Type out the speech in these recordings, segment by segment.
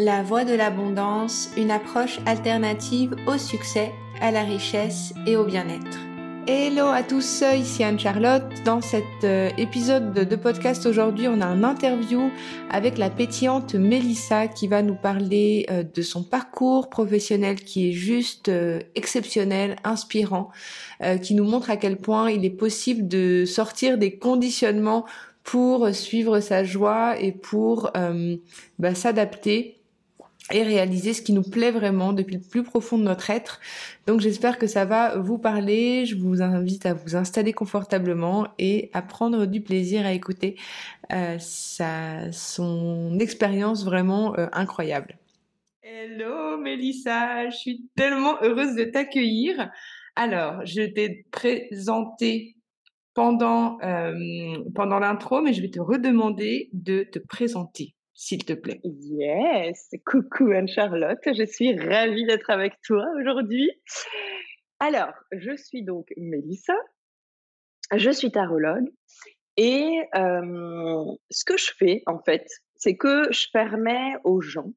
La voie de l'abondance, une approche alternative au succès, à la richesse et au bien-être. Hello à tous, ici Anne-Charlotte. Dans cet euh, épisode de podcast aujourd'hui, on a un interview avec la pétillante Mélissa qui va nous parler euh, de son parcours professionnel qui est juste euh, exceptionnel, inspirant, qui nous montre à quel point il est possible de sortir des conditionnements pour suivre sa joie et pour bah, s'adapter et réaliser ce qui nous plaît vraiment depuis le plus profond de notre être. Donc j'espère que ça va vous parler. Je vous invite à vous installer confortablement et à prendre du plaisir à écouter euh, son expérience vraiment euh, incroyable. Hello Mélissa, je suis tellement heureuse de t'accueillir. Alors, je t'ai présenté pendant, euh, pendant l'intro, mais je vais te redemander de te présenter s'il te plaît. Yes, coucou Anne-Charlotte, je suis ravie d'être avec toi aujourd'hui. Alors, je suis donc Mélissa, je suis tarologue et ce que je fais en fait, c'est que je permets aux gens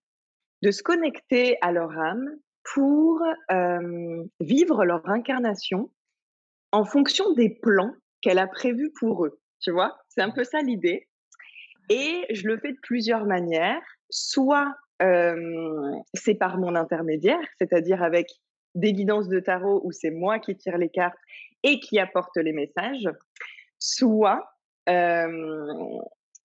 de se connecter à leur âme pour vivre leur incarnation en fonction des plans qu'elle a prévus pour eux. Tu vois, c'est un peu ça l'idée. Et je le fais de plusieurs manières. Soit c'est par mon intermédiaire, c'est-à-dire avec des guidances de tarot où c'est moi qui tire les cartes et qui apporte les messages. Soit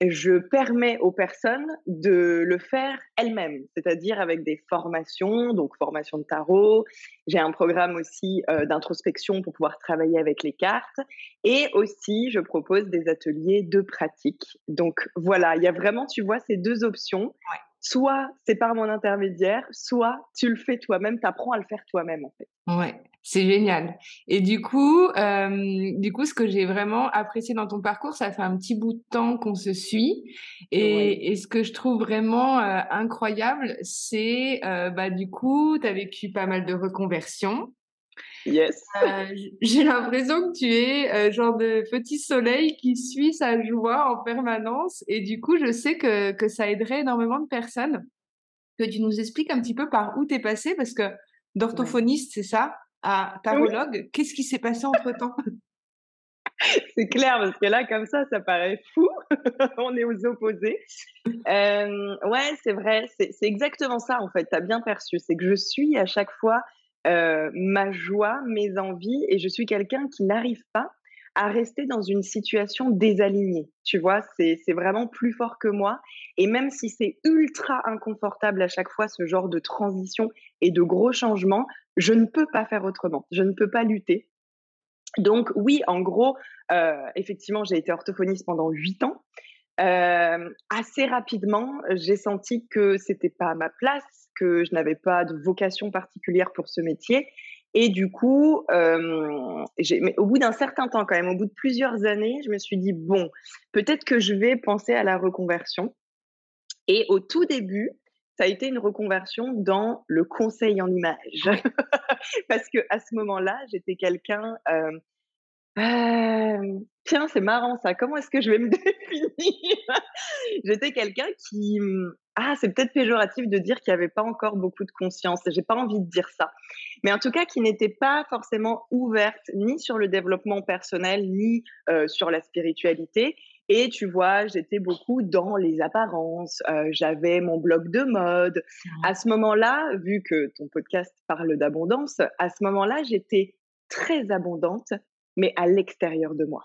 je permets aux personnes de le faire elles-mêmes, c'est-à-dire avec des formations, donc formation de tarot. J'ai un programme aussi euh, d'introspection pour pouvoir travailler avec les cartes. Et aussi, je propose des ateliers de pratique. Donc voilà, il y a vraiment, tu vois, ces deux options. Soit c'est par mon intermédiaire, soit tu le fais toi-même, tu apprends à le faire toi-même en fait. Ouais, c'est génial. Et du coup, euh, du coup, ce que j'ai vraiment apprécié dans ton parcours, ça fait un petit bout de temps qu'on se suit. Et, et, ce que je trouve vraiment euh, incroyable, c'est, euh, bah, du coup, tu as vécu pas mal de reconversions. Yes. Euh, j'ai l'impression que tu es genre de petit soleil qui suit sa joie en permanence. Et du coup, je sais que, que ça aiderait énormément de personnes. Que tu nous expliques un petit peu par où tu es passé, parce que d'orthophoniste, c'est ça, à tarologue, qu'est-ce qui s'est passé entre temps C'est clair, parce que là, comme ça, ça paraît fou. On est aux opposés. Euh, ouais, c'est vrai. C'est exactement ça, en fait. Tu as bien perçu. C'est que je suis à chaque fois euh, ma joie, mes envies, et je suis quelqu'un qui n'arrive pas à rester dans une situation désalignée. Tu vois, c'est vraiment plus fort que moi. Et même si c'est ultra inconfortable à chaque fois, ce genre de transition et de gros changements, je ne peux pas faire autrement. Je ne peux pas lutter. Donc oui, en gros, euh, effectivement, j'ai été orthophoniste pendant huit ans. Euh, assez rapidement, j'ai senti que c'était pas ma place, que je n'avais pas de vocation particulière pour ce métier. Et du coup, euh, mais au bout d'un certain temps, quand même, au bout de plusieurs années, je me suis dit bon, peut-être que je vais penser à la reconversion. Et au tout début, ça a été une reconversion dans le conseil en image, parce que à ce moment-là, j'étais quelqu'un euh, euh, tiens, c'est marrant ça. Comment est-ce que je vais me définir? J'étais quelqu'un qui, mmh, ah, c'est peut-être péjoratif de dire qu'il n'y avait pas encore beaucoup de conscience. J'ai pas envie de dire ça, mais en tout cas, qui n'était pas forcément ouverte ni sur le développement personnel ni euh, sur la spiritualité. Et tu vois, j'étais beaucoup dans les apparences. Euh, j'avais mon blog de mode. À ce moment-là, vu que ton podcast parle d'abondance, à ce moment-là, j'étais très abondante, mais à l'extérieur de moi.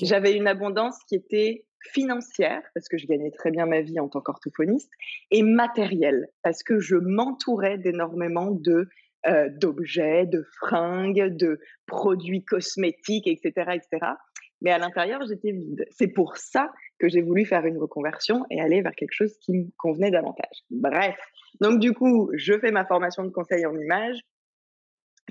J'avais une abondance qui était financière, parce que je gagnais très bien ma vie en tant qu'orthophoniste, et matérielle, parce que je m'entourais d'énormément de euh, d'objets, de fringues, de produits cosmétiques, etc., etc. Mais à l'intérieur, j'étais vide. C'est pour ça que j'ai voulu faire une reconversion et aller vers quelque chose qui me convenait davantage. Bref, donc du coup, je fais ma formation de conseil en image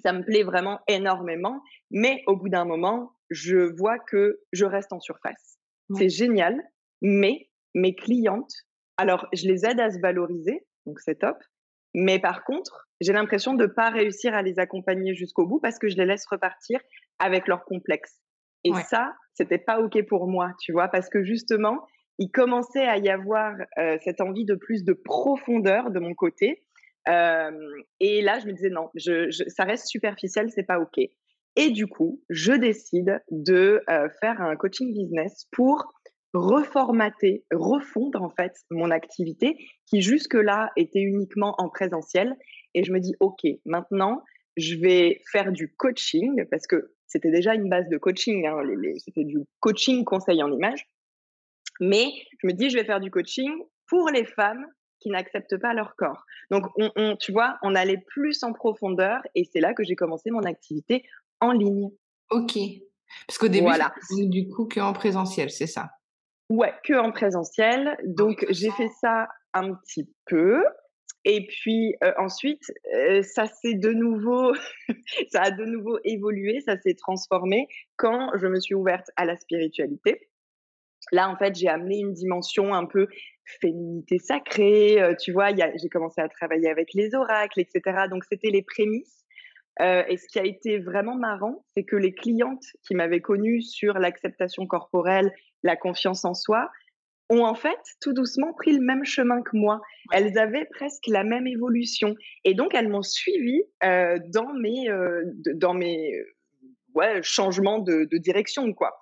ça me plaît vraiment énormément. Mais au bout d'un moment, je vois que je reste en surface. C'est génial, mais mes clientes, alors je les aide à se valoriser, donc c'est top. Mais par contre, j'ai l'impression de ne pas réussir à les accompagner jusqu'au bout parce que je les laisse repartir avec leurs complexes. Et ça, c'était pas OK pour moi, tu vois, parce que justement, il commençait à y avoir cette envie de plus de profondeur de mon côté. et là, je me disais non, je, ça reste superficiel, c'est pas ok. Et du coup, je décide de faire un coaching business pour reformater, refondre en fait mon activité qui jusque-là était uniquement en présentiel. Et je me dis, OK, maintenant, je vais faire du coaching parce que c'était déjà une base de coaching, hein, c'était du coaching conseil en image. Mais je me dis, je vais faire du coaching pour les femmes qui n'acceptent pas leur corps. Donc, on, tu vois, on allait plus en profondeur et c'est là que j'ai commencé mon activité en ligne. Ok. Parce qu'au début, voilà. du coup que en présentiel, c'est ça? Ouais, que en présentiel. Donc, j'ai fait ça un petit peu. Et puis euh, ensuite, euh, ça s'est de nouveau, ça a de nouveau évolué, ça s'est transformé quand je me suis ouverte à la spiritualité. Là, en fait, j'ai amené une dimension un peu féminité sacrée. Euh, tu vois, j'ai commencé à travailler avec les oracles, etc. Donc, c'était les prémices. Et ce qui a été vraiment marrant, c'est que les clientes qui m'avaient connue sur l'acceptation corporelle, la confiance en soi, ont en fait tout doucement pris le même chemin que moi. Elles avaient presque la même évolution. Et donc, elles m'ont suivi euh, dans mes, euh, dans mes ouais, changements de, direction, quoi.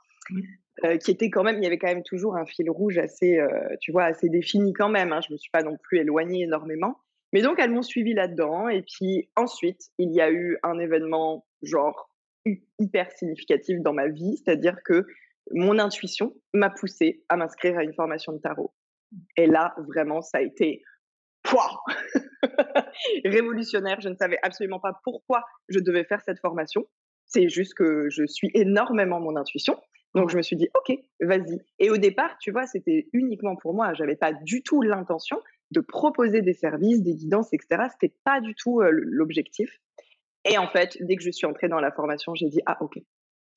Euh, qui était quand même, il y avait quand même toujours un fil rouge assez, tu vois, assez défini quand même. Hein. Je me suis pas non plus éloignée énormément. Mais donc, elles m'ont suivi là-dedans. Et puis ensuite, il y a eu un événement genre hyper significatif dans ma vie, c'est-à-dire que mon intuition m'a poussé à m'inscrire à une formation de tarot. Et là, vraiment, ça a été révolutionnaire. Je ne savais absolument pas pourquoi je devais faire cette formation. C'est juste que je suis énormément mon intuition. Donc, je me suis dit, OK, vas-y. Et au départ, tu vois, c'était uniquement pour moi. J'avais pas du tout l'intention de proposer des services, des guidances, etc. C'était pas du tout l'objectif. Et en fait, dès que je suis entrée dans la formation, j'ai dit, ah, OK,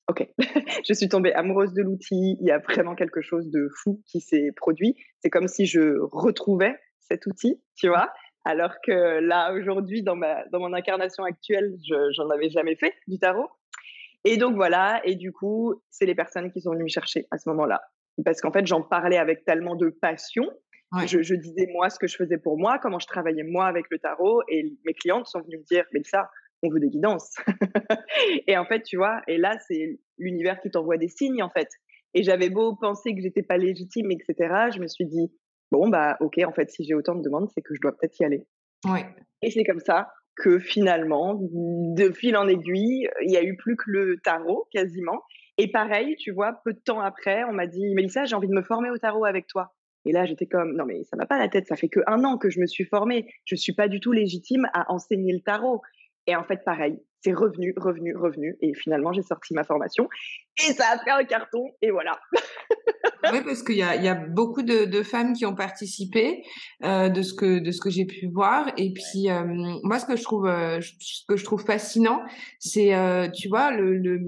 ok, je suis tombée amoureuse de l'outil. Il y a vraiment quelque chose de fou qui s'est produit. C'est comme si je retrouvais cet outil, tu vois. Alors que là, aujourd'hui, dans, ma, dans mon incarnation actuelle, je j'en avais jamais fait du tarot. Et donc voilà, et du coup, c'est les personnes qui sont venues me chercher à ce moment-là. Parce qu'en fait, j'en parlais avec tellement de passion. Je, je, disais moi ce que je faisais pour moi, comment je travaillais moi avec le tarot, et mes clientes sont venues me dire, mais ça, on veut des guidances. et en fait, tu vois, et là, c'est l'univers qui t'envoie des signes, en fait. Et j'avais beau penser que j'étais pas légitime, etc. Je me suis dit, bon, bah, ok, en fait, si j'ai autant de demandes, c'est que je dois peut-être y aller. Ouais. Et c'est comme ça que finalement, de fil en aiguille, il y a eu plus que le tarot, quasiment. Et pareil, tu vois, peu de temps après, on m'a dit, Mélissa, j'ai envie de me former au tarot avec toi. Et là, j'étais comme, non, mais ça va pas la tête, ça fait que un an que je me suis formée. Je suis pas du tout légitime à enseigner le tarot. Et en fait, pareil, c'est revenu, revenu, revenu. Et finalement, j'ai sorti ma formation et ça a fait un carton. Et voilà. oui, parce qu'il y a, y a, beaucoup de, femmes qui ont participé euh, de ce que de ce que j'ai pu voir. Et puis euh, moi, ce que je trouve euh, ce que je trouve fascinant, c'est tu vois le, le,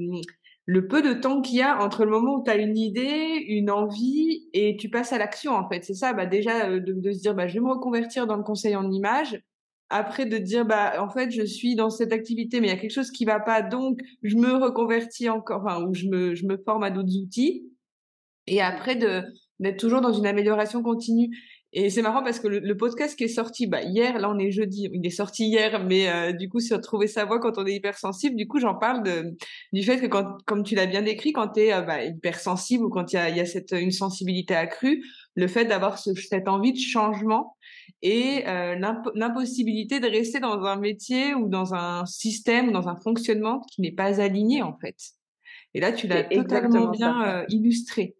le peu de temps qu'il y a entre le moment où tu as une idée, une envie et tu passes à l'action en fait. C'est ça, bah déjà de, de, se dire bah je vais me reconvertir dans le conseil en image après de dire bah en fait je suis dans cette activité mais il y a quelque chose qui va pas donc je me reconvertis encore ou je me je me forme à d'autres outils. Et après de d'être toujours dans une amélioration continue et c'est marrant parce que le, podcast qui est sorti bah hier là on est jeudi il est sorti hier mais euh, du coup sur trouver sa voix quand on est hypersensible du coup j'en parle de du fait que quand comme tu l'as bien décrit quand tu es euh, bah, hypersensible ou quand il y a y a cette une sensibilité accrue le fait d'avoir cette envie de changement et euh, l'impossibilité de rester dans un métier ou dans un système ou dans un fonctionnement qui n'est pas aligné en fait. Et là, tu l'as totalement bien euh, illustré.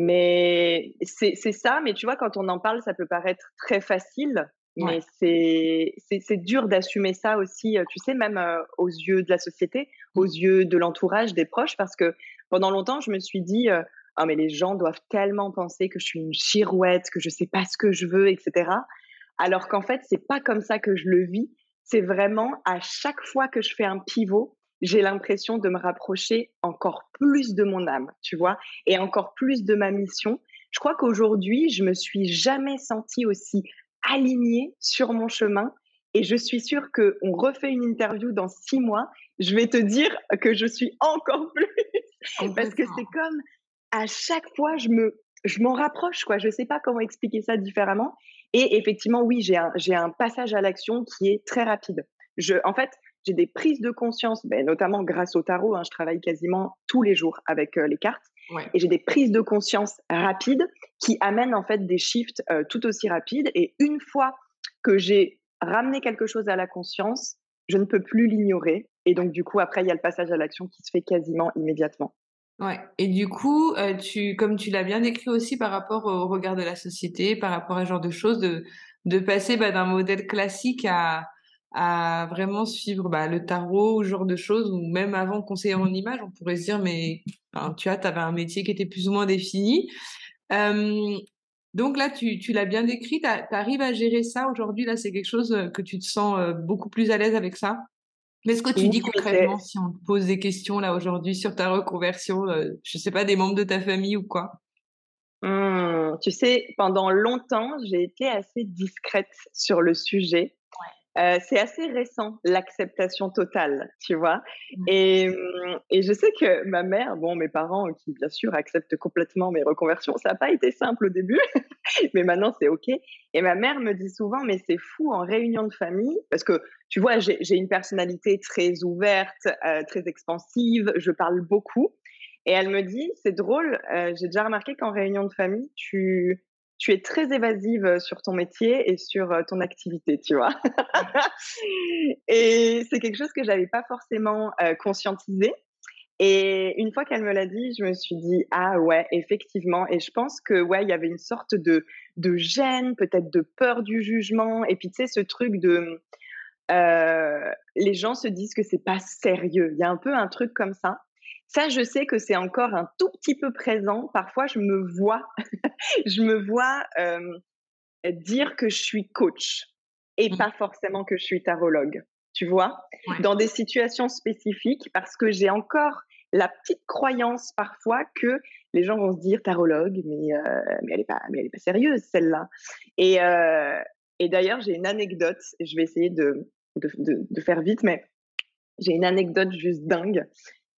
Mais c'est ça, mais tu vois, quand on en parle, ça peut paraître très facile, mais c'est dur d'assumer ça aussi, euh, tu sais, même aux yeux de la société, aux mmh. yeux de l'entourage, des proches, parce que pendant longtemps, je me suis dit, ah mais les gens doivent tellement penser que je suis une girouette, que je sais pas ce que je veux, etc. Alors qu'en fait, c'est pas comme ça que je le vis. C'est vraiment à chaque fois que je fais un pivot, j'ai l'impression de me rapprocher encore plus de mon âme, tu vois, et encore plus de ma mission. Je crois qu'aujourd'hui, je me suis jamais sentie aussi alignée sur mon chemin. Et je suis sûre qu'on refait une interview dans six mois. Je vais te dire que je suis encore plus. Parce que c'est comme à chaque fois, je me, je m'en rapproche, quoi. Je sais pas comment expliquer ça différemment. Et effectivement, oui, j'ai un, j'ai un passage à l'action qui est très rapide. Je, en fait, j'ai des prises de conscience, ben, notamment grâce au tarot. Hein, je travaille quasiment tous les jours avec euh, les cartes. Et j'ai des prises de conscience rapides qui amènent en fait des shifts euh, tout aussi rapides. Et une fois que j'ai ramené quelque chose à la conscience, je ne peux plus l'ignorer. Et donc, du coup, après, il y a le passage à l'action qui se fait quasiment immédiatement. Ouais. Et du coup, euh, tu, comme tu l'as bien décrit aussi par rapport au regard de la société, par rapport à ce genre de choses, de, de passer bah, d'un modèle classique à, à vraiment suivre bah, le tarot, ce genre de choses, ou même avant conseiller en image, on pourrait se dire, mais tu vois, tu avais un métier qui était plus ou moins défini. donc là, tu, tu l'as bien décrit, tu arrives à gérer ça aujourd'hui, là, c'est quelque chose que tu te sens beaucoup plus à l'aise avec ça? Qu'est-ce que tu dis concrètement si on te pose des questions là aujourd'hui sur ta reconversion, euh, je sais pas, des membres de ta famille ou quoi? Mmh, Tu sais, pendant longtemps, j'ai été assez discrète sur le sujet. Euh, c'est assez récent, l'acceptation totale, tu vois. Mmh. Et, mmh, et, je sais que ma mère, bon, mes parents, qui bien sûr acceptent complètement mes reconversions, ça n'a pas été simple au début, mais maintenant c'est OK. Et ma mère me dit souvent, mais c'est fou en réunion de famille, parce que tu vois, j'ai une personnalité très ouverte, euh, très expansive, je parle beaucoup. Et elle me dit, c'est drôle, euh, j'ai déjà remarqué qu'en réunion de famille, tu, tu es très évasive euh, sur ton métier et sur euh, ton activité, tu vois. et c'est quelque chose que j'avais pas forcément euh, conscientisé. Et une fois qu'elle me l'a dit, je me suis dit ah ouais, effectivement. Et je pense que ouais, il y avait une sorte de de gêne, peut-être de peur du jugement. Et puis tu sais ce truc de les gens se disent que c'est pas sérieux. Il y a un peu un truc comme ça. Ça, je sais que c'est encore un tout petit peu présent. Parfois, je me vois, je me vois euh, dire que je suis coach et mmh. pas forcément que je suis tarologue. Tu vois, dans des situations spécifiques, parce que j'ai encore la petite croyance parfois que les gens vont se dire tarologue, mais, euh, mais elle n'est pas, mais elle est pas sérieuse celle-là. Et, euh, et d'ailleurs, j'ai une anecdote. Je vais essayer de, de, de, de faire vite, mais j'ai une anecdote juste dingue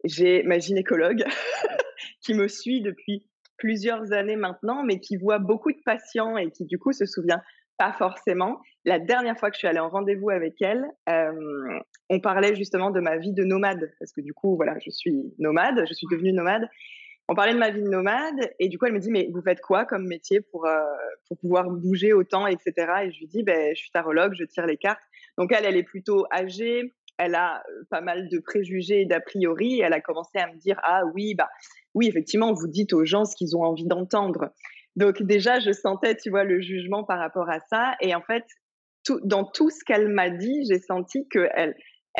j'ai ma gynécologue qui me suit depuis plusieurs années maintenant, mais qui voit beaucoup de patients et qui du coup se souvient pas forcément. La dernière fois que je suis allée en rendez-vous avec elle, euh, on parlait justement de ma vie de nomade, parce que du coup, voilà, je suis nomade, je suis devenue nomade. On parlait de ma vie de nomade, et du coup, elle me dit, mais vous faites quoi comme métier pour, euh, pour pouvoir bouger autant, etc. Et je lui dis, ben, je suis tarologue, je tire les cartes. Donc elle, elle est plutôt âgée, elle a pas mal de préjugés et d'a priori. Elle a commencé à me dire ah oui bah oui effectivement vous dites aux gens ce qu'ils ont envie d'entendre. Donc déjà je sentais tu vois le jugement par rapport à ça et en fait dans tout ce qu'elle m'a dit j'ai senti que elle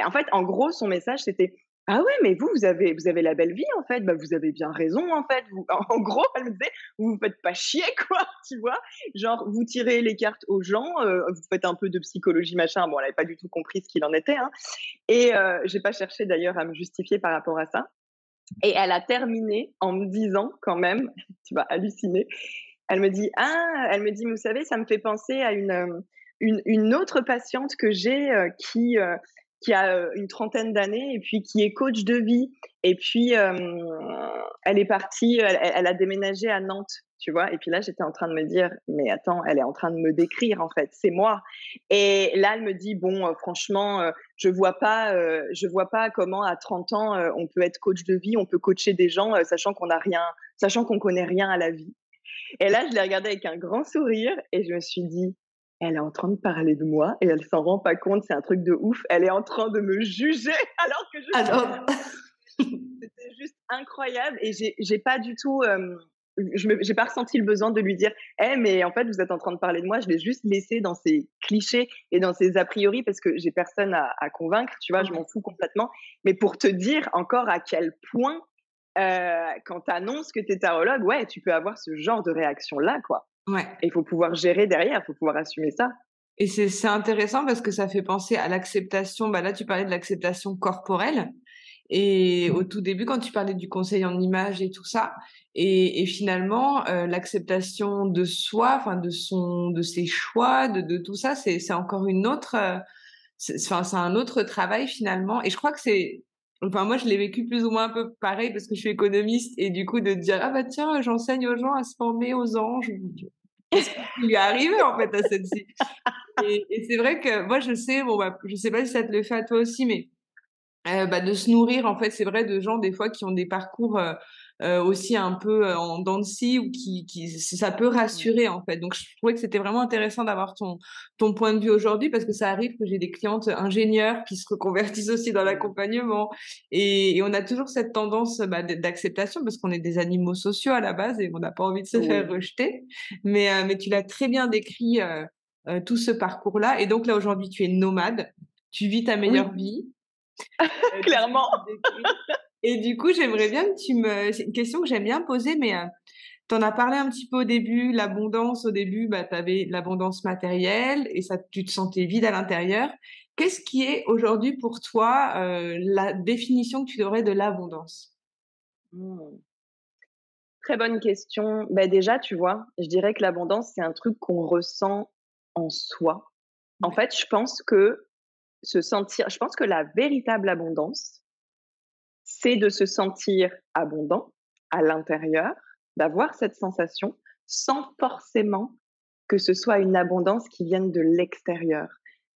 en fait en gros son message c'était ah ouais, mais vous, vous avez, vous avez la belle vie, en fait. Bah, vous avez bien raison, en fait. en gros, elle me disait, vous vous faites pas chier, quoi, tu vois. Genre, vous tirez les cartes aux gens, euh, vous faites un peu de psychologie, machin. Bon, elle n'avait pas du tout compris ce qu'il en était. Hein. Et euh, j'ai pas cherché d'ailleurs à me justifier par rapport à ça. Et elle a terminé en me disant, quand même, tu vas halluciner. Elle me dit, ah, elle me dit, vous savez, ça me fait penser à une, euh, une, une autre patiente que j'ai euh, qui qui a une trentaine d'années et puis qui est coach de vie. Et puis, elle est partie, elle, a déménagé à Nantes, tu vois. Et puis là, j'étais en train de me dire, mais attends, elle est en train de me décrire, en fait, c'est moi. Et là, elle me dit, bon, franchement, je vois pas, je vois pas comment à 30 ans, on peut être coach de vie, on peut coacher des gens, sachant qu'on n'a rien, sachant qu'on connaît rien à la vie. Et là, je l'ai regardée avec un grand sourire et je me suis dit, elle est en train de parler de moi et elle s'en rend pas compte, c'est un truc de ouf. Elle est en train de me juger alors que je. Alors. C'était juste incroyable et j'ai pas du tout. Euh, je n'ai pas ressenti le besoin de lui dire Eh, mais en fait, vous êtes en train de parler de moi. Je l'ai juste laissé dans ses clichés et dans ses a priori parce que j'ai personne à, à, convaincre, tu vois, je m'en fous complètement. Mais pour te dire encore à quel point, euh, quand tu annonces que tu es tarologue, ouais, tu peux avoir ce genre de réaction-là, quoi. Ouais. il faut pouvoir gérer derrière, il faut pouvoir assumer ça. Et c'est intéressant parce que ça fait penser à l'acceptation. Bah là, tu parlais de l'acceptation corporelle. Et au tout début, quand tu parlais du conseil en image et tout ça, et, et finalement, euh, l'acceptation de soi, enfin de son, de ses choix, de, de tout ça, c'est encore une autre, euh, c'est un autre travail finalement. Et je crois que c'est enfin moi je l'ai vécu plus ou moins un peu pareil parce que je suis économiste et du coup de dire ah bah tiens j'enseigne aux gens à se former aux anges. Qu'est-ce qui lui est arrivé en fait à celle-ci et, c'est vrai que moi je sais bon bah je sais pas si ça te le fait à toi aussi mais euh, bah, de se nourrir en fait c'est vrai de gens des fois qui ont des parcours euh, euh, aussi un peu euh, en scie ou qui, qui ça peut rassurer en fait. Donc je trouvais que c'était vraiment intéressant d'avoir ton ton point de vue aujourd'hui parce que ça arrive que j'ai des clientes ingénieurs qui se reconvertissent aussi dans l'accompagnement et, et, on a toujours cette tendance bah, d'acceptation parce qu'on est des animaux sociaux à la base et on n'a pas envie de se faire rejeter. Mais euh, mais tu l'as très bien décrit euh, tout ce parcours là et donc là aujourd'hui tu es nomade, tu vis ta meilleure vie. Clairement. Et du coup, j'aimerais bien que tu me. C'est une question que j'aime bien poser, mais euh, tu en as parlé un petit peu au début. L'abondance, au début, bah, tu avais l'abondance matérielle et ça, tu te sentais vide à l'intérieur. Qu'est-ce qui est aujourd'hui pour toi euh, la définition que tu aurais de l'abondance? Mmh. Très bonne question. Bah, déjà, tu vois, je dirais que l'abondance, c'est un truc qu'on ressent en soi. En fait, je pense que se sentir, je pense que la véritable abondance, c'est de se sentir abondant à l'intérieur, d'avoir cette sensation sans forcément que ce soit une abondance qui vienne de l'extérieur.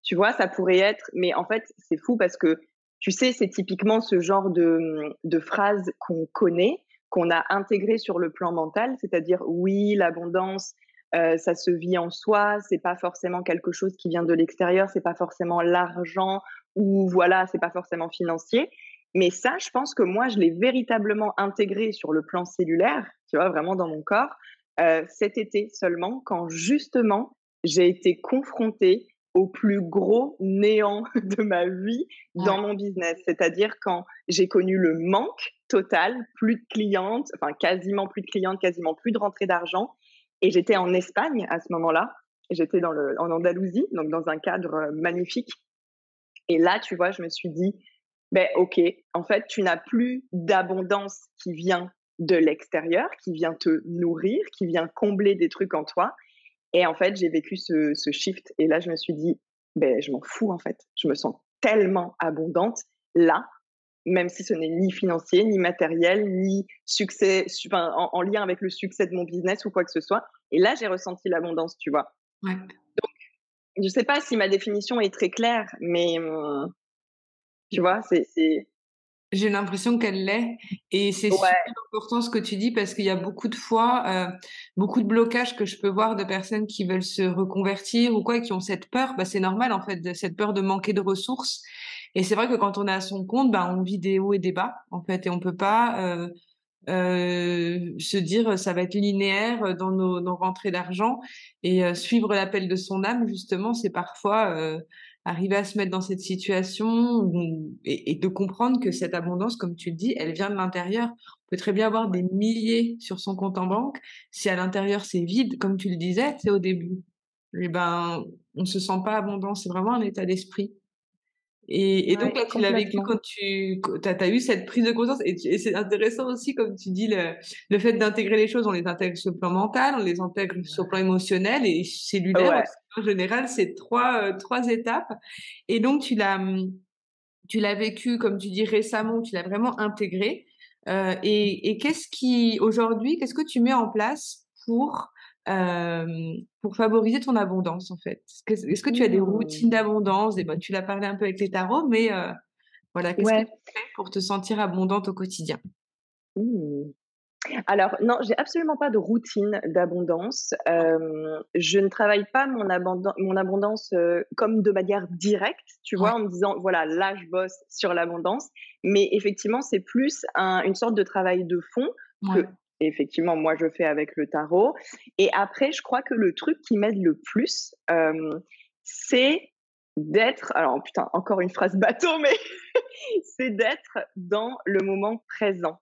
Tu vois, ça pourrait être, mais en fait, c'est fou parce que, tu sais, c'est typiquement ce genre de, de phrase qu'on connaît, qu'on a intégré sur le plan mental, c'est-à-dire, oui, l'abondance, euh, ça se vit en soi, c'est pas forcément quelque chose qui vient de l'extérieur, c'est pas forcément l'argent ou voilà, c'est pas forcément financier. Mais ça, je pense que moi, je l'ai véritablement intégré sur le plan cellulaire, tu vois, vraiment dans mon corps, euh, cet été seulement, quand justement, j'ai été confrontée au plus gros néant de ma vie dans mon business. C'est-à-dire quand j'ai connu le manque total, plus de clientes, enfin quasiment plus de clientes, quasiment plus de rentrée d'argent. Et j'étais en Espagne à ce moment-là. J'étais dans le, en Andalousie, donc dans un cadre euh, magnifique. Et là, tu vois, je me suis dit, ben ok, en fait, tu n'as plus d'abondance qui vient de l'extérieur, qui vient te nourrir, qui vient combler des trucs en toi. Et en fait, j'ai vécu ce, ce, shift. Et là, je me suis dit, ben, je m'en fous, en fait. Je me sens tellement abondante là, même si ce n'est ni financier, ni matériel, ni succès, enfin, en, lien avec le succès de mon business ou quoi que ce soit. Et là, j'ai ressenti l'abondance, tu vois. Ouais. Donc, je ne sais pas si ma définition est très claire, mais hum, tu vois, c'est. J'ai l'impression qu'elle l'est. Et c'est super important ce que tu dis parce qu'il y a beaucoup de fois, euh, beaucoup de blocages que je peux voir de personnes qui veulent se reconvertir ou quoi, qui ont cette peur. Bah, c'est normal, en fait, de, cette peur de manquer de ressources. Et c'est vrai que quand on est à son compte, bah, on vit des hauts et des bas, en fait, et on peut pas euh, euh, se dire ça va être linéaire dans nos, nos rentrées d'argent. Et suivre l'appel de son âme, justement, c'est parfois arriver à se mettre dans cette situation et, de comprendre que cette abondance, comme tu le dis, elle vient de l'intérieur. On peut très bien avoir des milliers sur son compte en banque. Si à l'intérieur c'est vide, comme tu le disais, c'est au début. Eh ben, on se sent pas abondant. C'est vraiment un état d'esprit. Et, donc, là, tu l'as vécu quand tu as, eu cette prise de conscience. Et, c'est intéressant aussi, comme tu dis, le, le fait d'intégrer les choses. On les intègre sur le plan mental, on les intègre sur le plan émotionnel et cellulaire. En général, c'est trois, euh, trois étapes. Et donc, tu l'as, tu l'as vécu, comme tu dis, récemment, tu l'as vraiment intégré. Euh, et, et qu'est-ce qui, aujourd'hui, qu'est-ce que tu mets en place pour pour favoriser ton abondance en fait? Est-ce que, tu as des mmh. routines d'abondance? Et ben, Tu l'as parlé un peu avec les tarots, mais voilà, qu'est-ce que tu fais pour te sentir abondante au quotidien? Mmh. Alors, non, j'ai absolument pas de routine d'abondance. je ne travaille pas mon, mon abondance comme de manière directe, tu vois, en me disant, voilà, là, je bosse sur l'abondance. Mais effectivement, c'est plus une sorte de travail de fond que effectivement, moi, je fais avec le tarot. Et après, je crois que le truc qui m'aide le plus, c'est d'être, alors putain, encore une phrase bateau, mais c'est d'être dans le moment présent.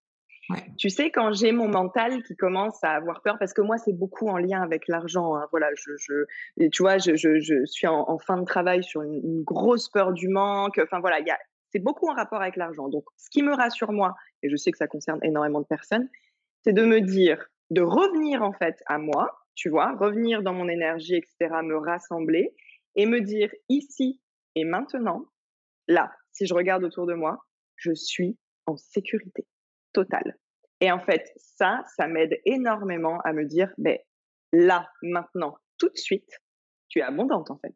Tu sais, quand j'ai mon mental qui commence à avoir peur, parce que moi, c'est beaucoup en lien avec l'argent. Hein, voilà, je, tu vois, je, suis en, fin de travail sur une, grosse peur du manque. Enfin voilà, c'est beaucoup en rapport avec l'argent. Donc, ce qui me rassure moi, et je sais que ça concerne énormément de personnes, c'est de me dire, de revenir en fait à moi, tu vois, revenir dans mon énergie, etc., me rassembler et me dire ici et maintenant, là, si je regarde autour de moi, je suis en sécurité totale. Et en fait, ça, ça m'aide énormément à me dire, ben, là, maintenant, tout de suite, tu es abondante en fait.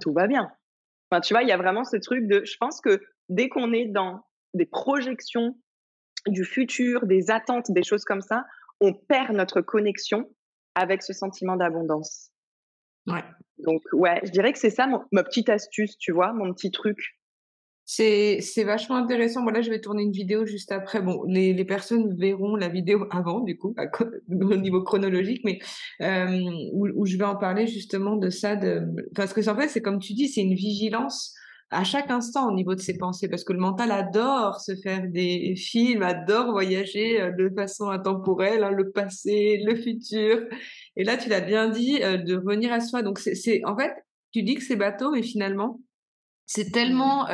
Tout va bien. Enfin, tu vois, il y a vraiment ce truc de, je pense que dès qu'on est dans des projections du futur, des attentes, des choses comme ça, on perd notre connexion avec ce sentiment d'abondance. Ouais. Donc, ouais, je dirais que c'est ça ma petite astuce, tu vois, mon petit truc. C'est, vachement intéressant. Bon, là, je vais tourner une vidéo juste après. Bon, les, les personnes verront la vidéo avant, du coup, au niveau chronologique, mais euh, où, je vais en parler justement de ça. De... Parce que, en fait, c'est comme tu dis, c'est une vigilance à chaque instant au niveau de ses pensées, parce que le mental adore se faire des films, adore voyager euh, de façon intemporelle, hein, le passé, le futur. Et là, tu l'as bien dit, euh, de revenir à soi. Donc, c'est, en fait, tu dis que c'est bateau, mais finalement, c'est tellement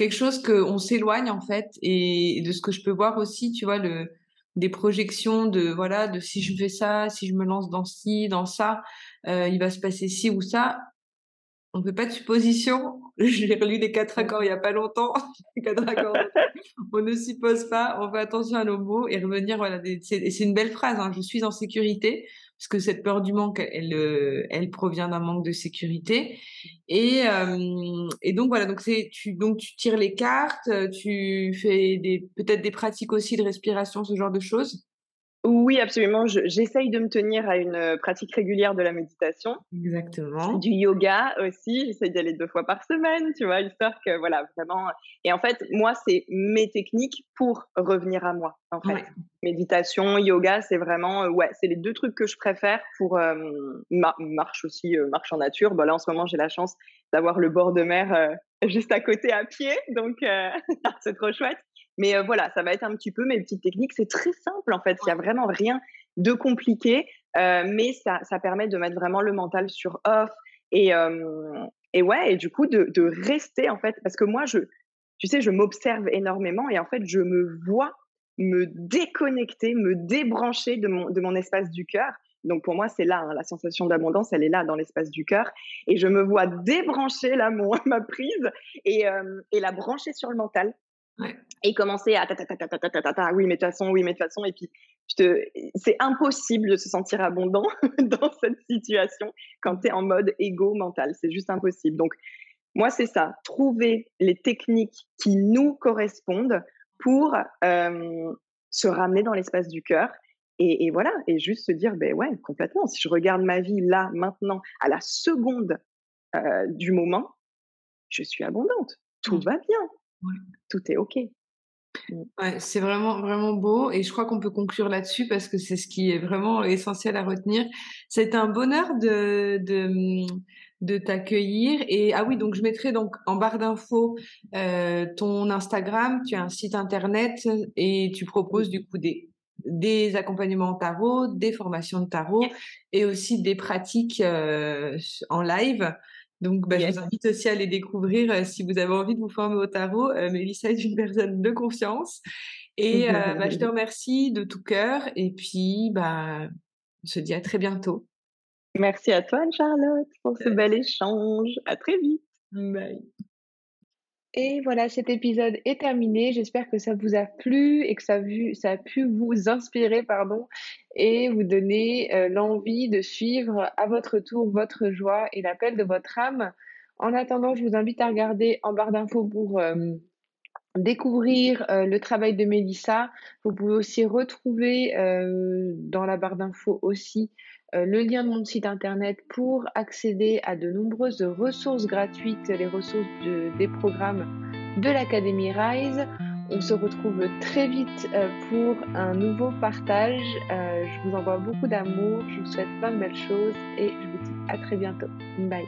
quelque chose qu'on s'éloigne en fait, et de ce que je peux voir aussi, tu vois, le, des projections de voilà, de si je fais ça, si je me lance dans ci, dans ça, il va se passer ci ou ça on ne fait pas de supposition. J'ai relu les quatre accords il n'y a pas longtemps. quatre accords. on ne suppose pas. On fait attention à nos mots et revenir. Voilà, c'est une belle phrase. Hein. Je suis en sécurité parce que cette peur du manque, elle, euh, elle provient d'un manque de sécurité. Et, euh, et donc voilà. Donc c'est tu donc tu tires les cartes. Tu fais peut-être des pratiques aussi de respiration, ce genre de choses. Oui, absolument. J'essaye de me tenir à une euh, pratique régulière de la méditation. Exactement. Du yoga aussi. J'essaye d'y aller deux fois par semaine, tu vois, histoire que, voilà, vraiment. Et en fait, moi, c'est mes techniques pour revenir à moi, en fait. Méditation, yoga, c'est vraiment, euh, ouais, c'est les deux trucs que je préfère pour euh, marche aussi, marche en nature. Bon, là, en ce moment, j'ai la chance d'avoir le bord de mer juste à côté à pied, donc c'est trop chouette. Mais euh, voilà, ça va être un petit peu mes petites techniques. C'est très simple en fait. Il n'y a vraiment rien de compliqué, euh, mais ça, ça, permet de mettre vraiment le mental sur off et, euh, et ouais, et du coup de, de, rester en fait, parce que moi, je, tu sais, je m'observe énormément et en fait, je me vois me déconnecter, me débrancher de mon, de mon espace du cœur. Donc pour moi, c'est là, hein, la sensation d'abondance, elle est là dans l'espace du cœur. Et je me vois débrancher là mon, ma prise et, et la brancher sur le mental. Et commencer à ta, ta, ta, ta, ta, ta, ta, ta, oui, mais de toute façon, oui, mais de toute façon. Et puis, c'est impossible de se sentir abondant dans cette situation quand tu es en mode égo mental. C'est juste impossible. Donc, moi, c'est ça. Trouver les techniques qui nous correspondent pour euh, se ramener dans l'espace du cœur. Et, et, voilà, et juste se dire, ben ouais, complètement. Si je regarde ma vie là, maintenant, à la seconde euh, du moment, je suis abondante. Tout mmh. va bien tout est OK. Mmh. Ouais, c'est vraiment, vraiment beau et je crois qu'on peut conclure là-dessus parce que c'est ce qui est vraiment essentiel à retenir. C'est un bonheur de, de, mmh, de t'accueillir et ah oui, donc je mettrai donc en barre d'infos euh, ton Instagram, tu as un site internet et tu proposes du coup des, des accompagnements tarot, des formations de tarot et aussi des pratiques euh, en live. Donc, bah, je vous invite aussi à les découvrir euh, si vous avez envie de vous former au tarot. Euh, Mélissa est une personne de confiance. Et euh, bah, je te remercie de tout cœur. Et puis, bah, on se dit à très bientôt. Merci à toi, Charlotte, pour ce bel échange. À très vite. Bye. Et voilà, cet épisode est terminé. J'espère que ça vous a plu et que ça a, pu vous inspirer pardon, et vous donner euh, l'envie de suivre à votre tour votre joie et l'appel de votre âme. En attendant, je vous invite à regarder en barre d'infos pour euh, découvrir euh, le travail de Mélissa. Vous pouvez aussi retrouver dans la barre d'infos aussi le lien de mon site internet pour accéder à de nombreuses ressources gratuites, les ressources des programmes de l'Académie Rise. On se retrouve très vite euh, pour un nouveau partage. Euh, je vous envoie beaucoup d'amour, je vous souhaite plein de belles choses et je vous dis à très bientôt. Bye.